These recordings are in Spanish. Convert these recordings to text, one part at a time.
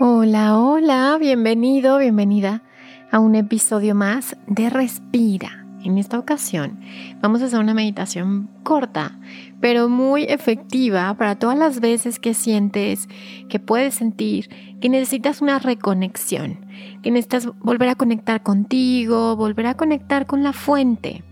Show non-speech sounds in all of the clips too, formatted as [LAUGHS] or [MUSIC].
Hola, hola, bienvenido, bienvenida a un episodio más de Respira. En esta ocasión vamos a hacer una meditación corta, pero muy efectiva para todas las veces que sientes, que puedes sentir, que necesitas una reconexión, que necesitas volver a conectar contigo, volver a conectar con la fuente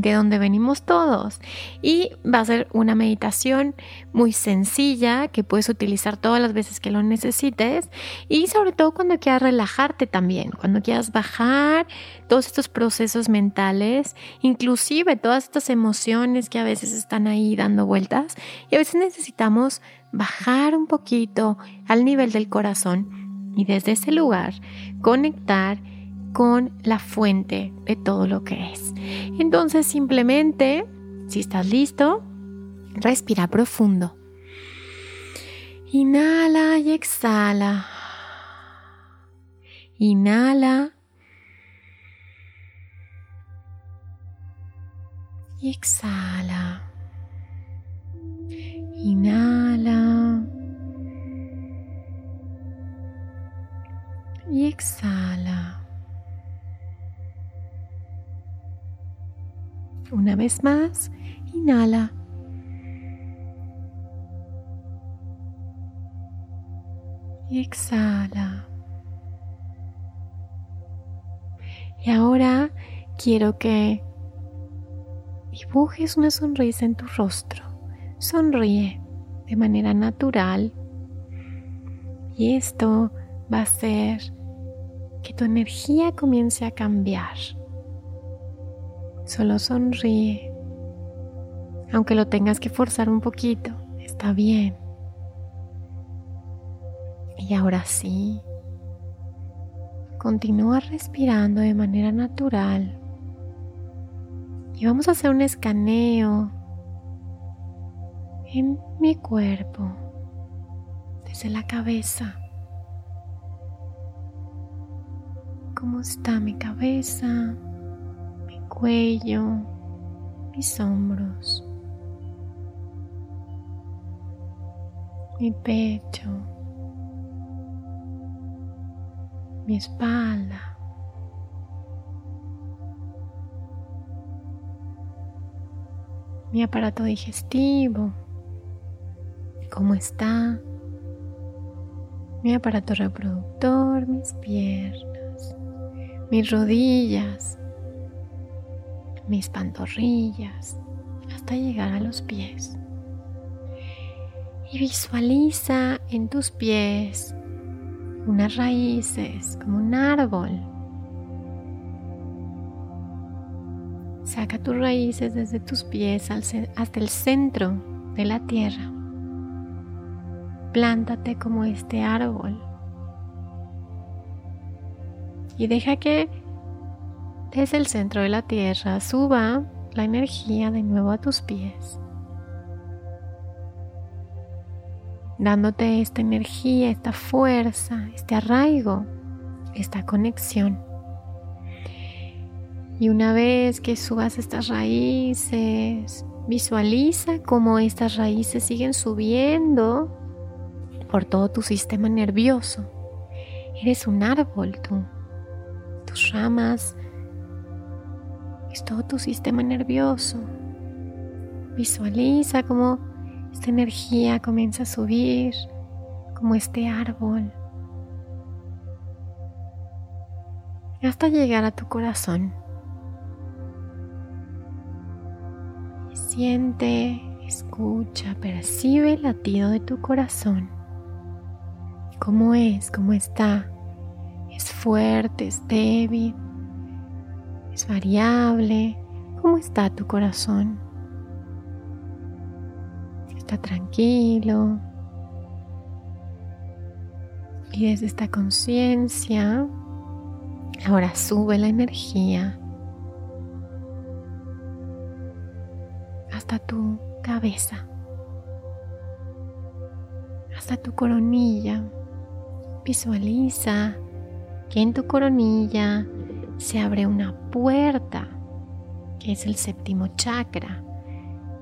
de donde venimos todos. Y va a ser una meditación muy sencilla que puedes utilizar todas las veces que lo necesites y sobre todo cuando quieras relajarte también, cuando quieras bajar todos estos procesos mentales, inclusive todas estas emociones que a veces están ahí dando vueltas y a veces necesitamos bajar un poquito al nivel del corazón y desde ese lugar conectar con la fuente de todo lo que es. Entonces simplemente, si estás listo, respira profundo. Inhala y exhala. Inhala. Y exhala. Inhala. Y exhala. Una vez más, inhala. Y exhala. Y ahora quiero que dibujes una sonrisa en tu rostro. Sonríe de manera natural. Y esto va a hacer que tu energía comience a cambiar. Solo sonríe. Aunque lo tengas que forzar un poquito, está bien. Y ahora sí, continúa respirando de manera natural. Y vamos a hacer un escaneo en mi cuerpo, desde la cabeza. ¿Cómo está mi cabeza? Cuello, mis hombros, mi pecho, mi espalda. Mi aparato digestivo, cómo está, mi aparato reproductor, mis piernas, mis rodillas, mis pantorrillas hasta llegar a los pies. Y visualiza en tus pies unas raíces como un árbol. Saca tus raíces desde tus pies hasta el centro de la tierra. Plántate como este árbol. Y deja que desde el centro de la tierra suba la energía de nuevo a tus pies, dándote esta energía, esta fuerza, este arraigo, esta conexión. Y una vez que subas estas raíces, visualiza cómo estas raíces siguen subiendo por todo tu sistema nervioso. Eres un árbol tú. Tus ramas es todo tu sistema nervioso. Visualiza cómo esta energía comienza a subir como este árbol hasta llegar a tu corazón. siente, escucha, percibe el latido de tu corazón. ¿Cómo es? ¿Cómo está? ¿Es fuerte? ¿Es débil? Es variable. ¿Cómo está tu corazón? Está tranquilo. Y desde esta conciencia, ahora sube la energía hasta tu cabeza, hasta tu coronilla. Visualiza que en tu coronilla se abre una puerta, que es el séptimo chakra,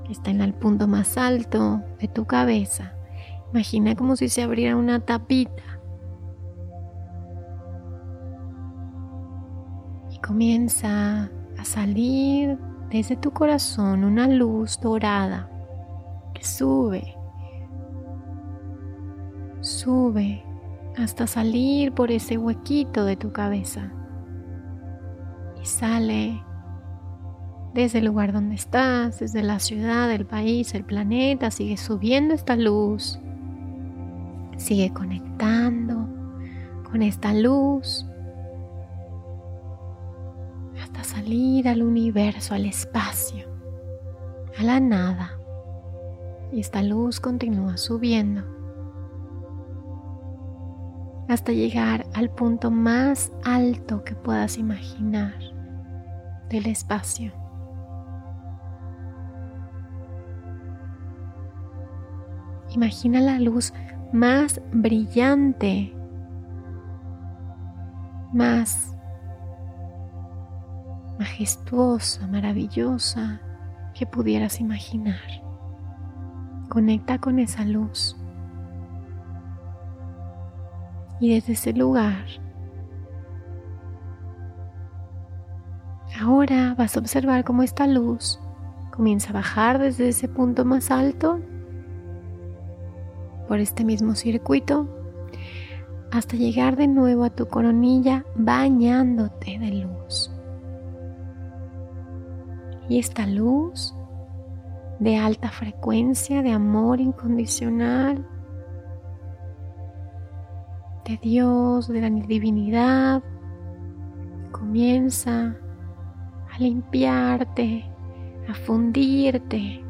que está en el punto más alto de tu cabeza. Imagina como si se abriera una tapita. Y comienza a salir desde tu corazón una luz dorada que sube, sube hasta salir por ese huequito de tu cabeza y sale desde el lugar donde estás, desde la ciudad, el país, el planeta, sigue subiendo esta luz, sigue conectando con esta luz hasta salir al universo, al espacio, a la nada. Y esta luz continúa subiendo hasta llegar al punto más alto que puedas imaginar del espacio. Imagina la luz más brillante, más majestuosa, maravillosa que pudieras imaginar. Conecta con esa luz. Y desde ese lugar, ahora vas a observar cómo esta luz comienza a bajar desde ese punto más alto por este mismo circuito hasta llegar de nuevo a tu coronilla bañándote de luz. Y esta luz de alta frecuencia, de amor incondicional, de Dios, de la divinidad, comienza a limpiarte, a fundirte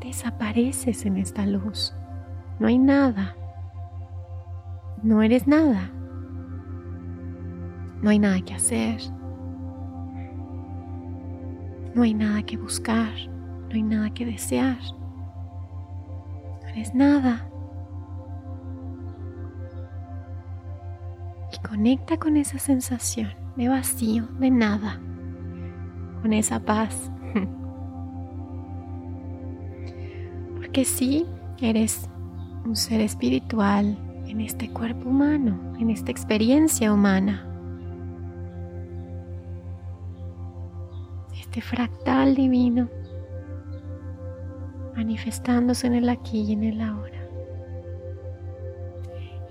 desapareces en esta luz. No hay nada. No eres nada. No hay nada que hacer. No hay nada que buscar. No hay nada que desear. Eres nada. Y conecta con esa sensación de vacío, de nada. Con esa paz [LAUGHS] que sí eres un ser espiritual en este cuerpo humano, en esta experiencia humana. Este fractal divino manifestándose en el aquí y en el ahora.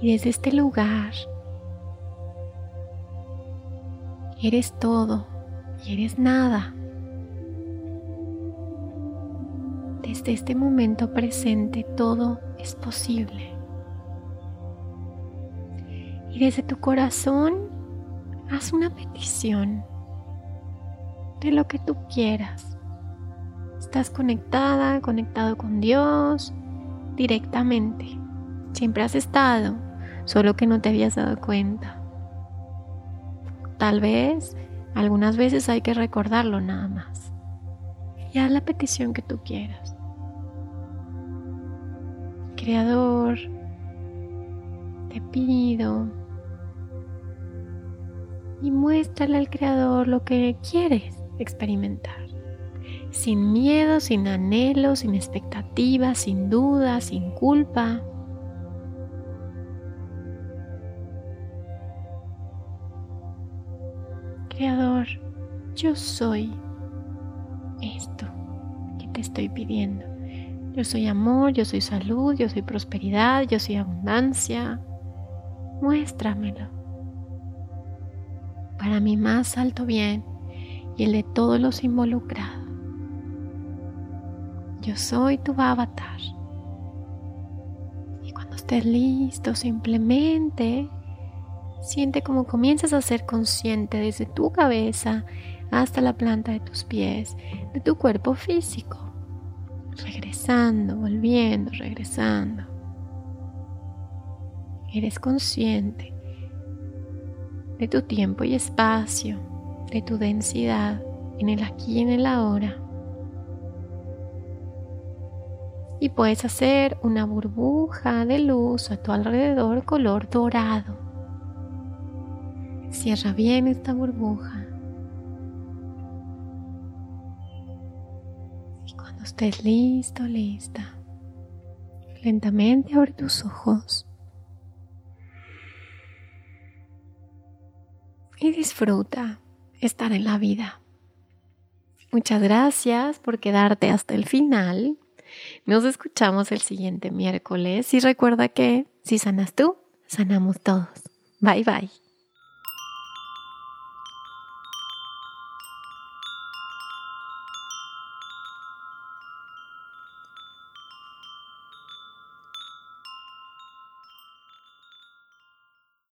Y desde este lugar eres todo y eres nada. desde este momento presente todo es posible. Y desde tu corazón haz una petición de lo que tú quieras. Estás conectada, conectado con Dios directamente. Siempre has estado, solo que no te habías dado cuenta. Tal vez algunas veces hay que recordarlo nada más. Y haz la petición que tú quieras. Creador, te pido y muéstrale al Creador lo que quieres experimentar. Sin miedo, sin anhelo, sin expectativa, sin duda, sin culpa. Creador, yo soy esto que te estoy pidiendo. Yo soy amor, yo soy salud, yo soy prosperidad, yo soy abundancia. Muéstramelo. Para mi más alto bien y el de todos los involucrados. Yo soy tu avatar. Y cuando estés listo, simplemente siente como comienzas a ser consciente desde tu cabeza hasta la planta de tus pies, de tu cuerpo físico regresando, volviendo, regresando. Eres consciente de tu tiempo y espacio, de tu densidad en el aquí y en el ahora. Y puedes hacer una burbuja de luz a tu alrededor color dorado. Cierra bien esta burbuja. estés listo, lista, lentamente abre tus ojos. y disfruta estar en la vida. Muchas gracias por quedarte hasta el final. Nos escuchamos el siguiente miércoles y recuerda que si sanas tú, sanamos todos. Bye bye.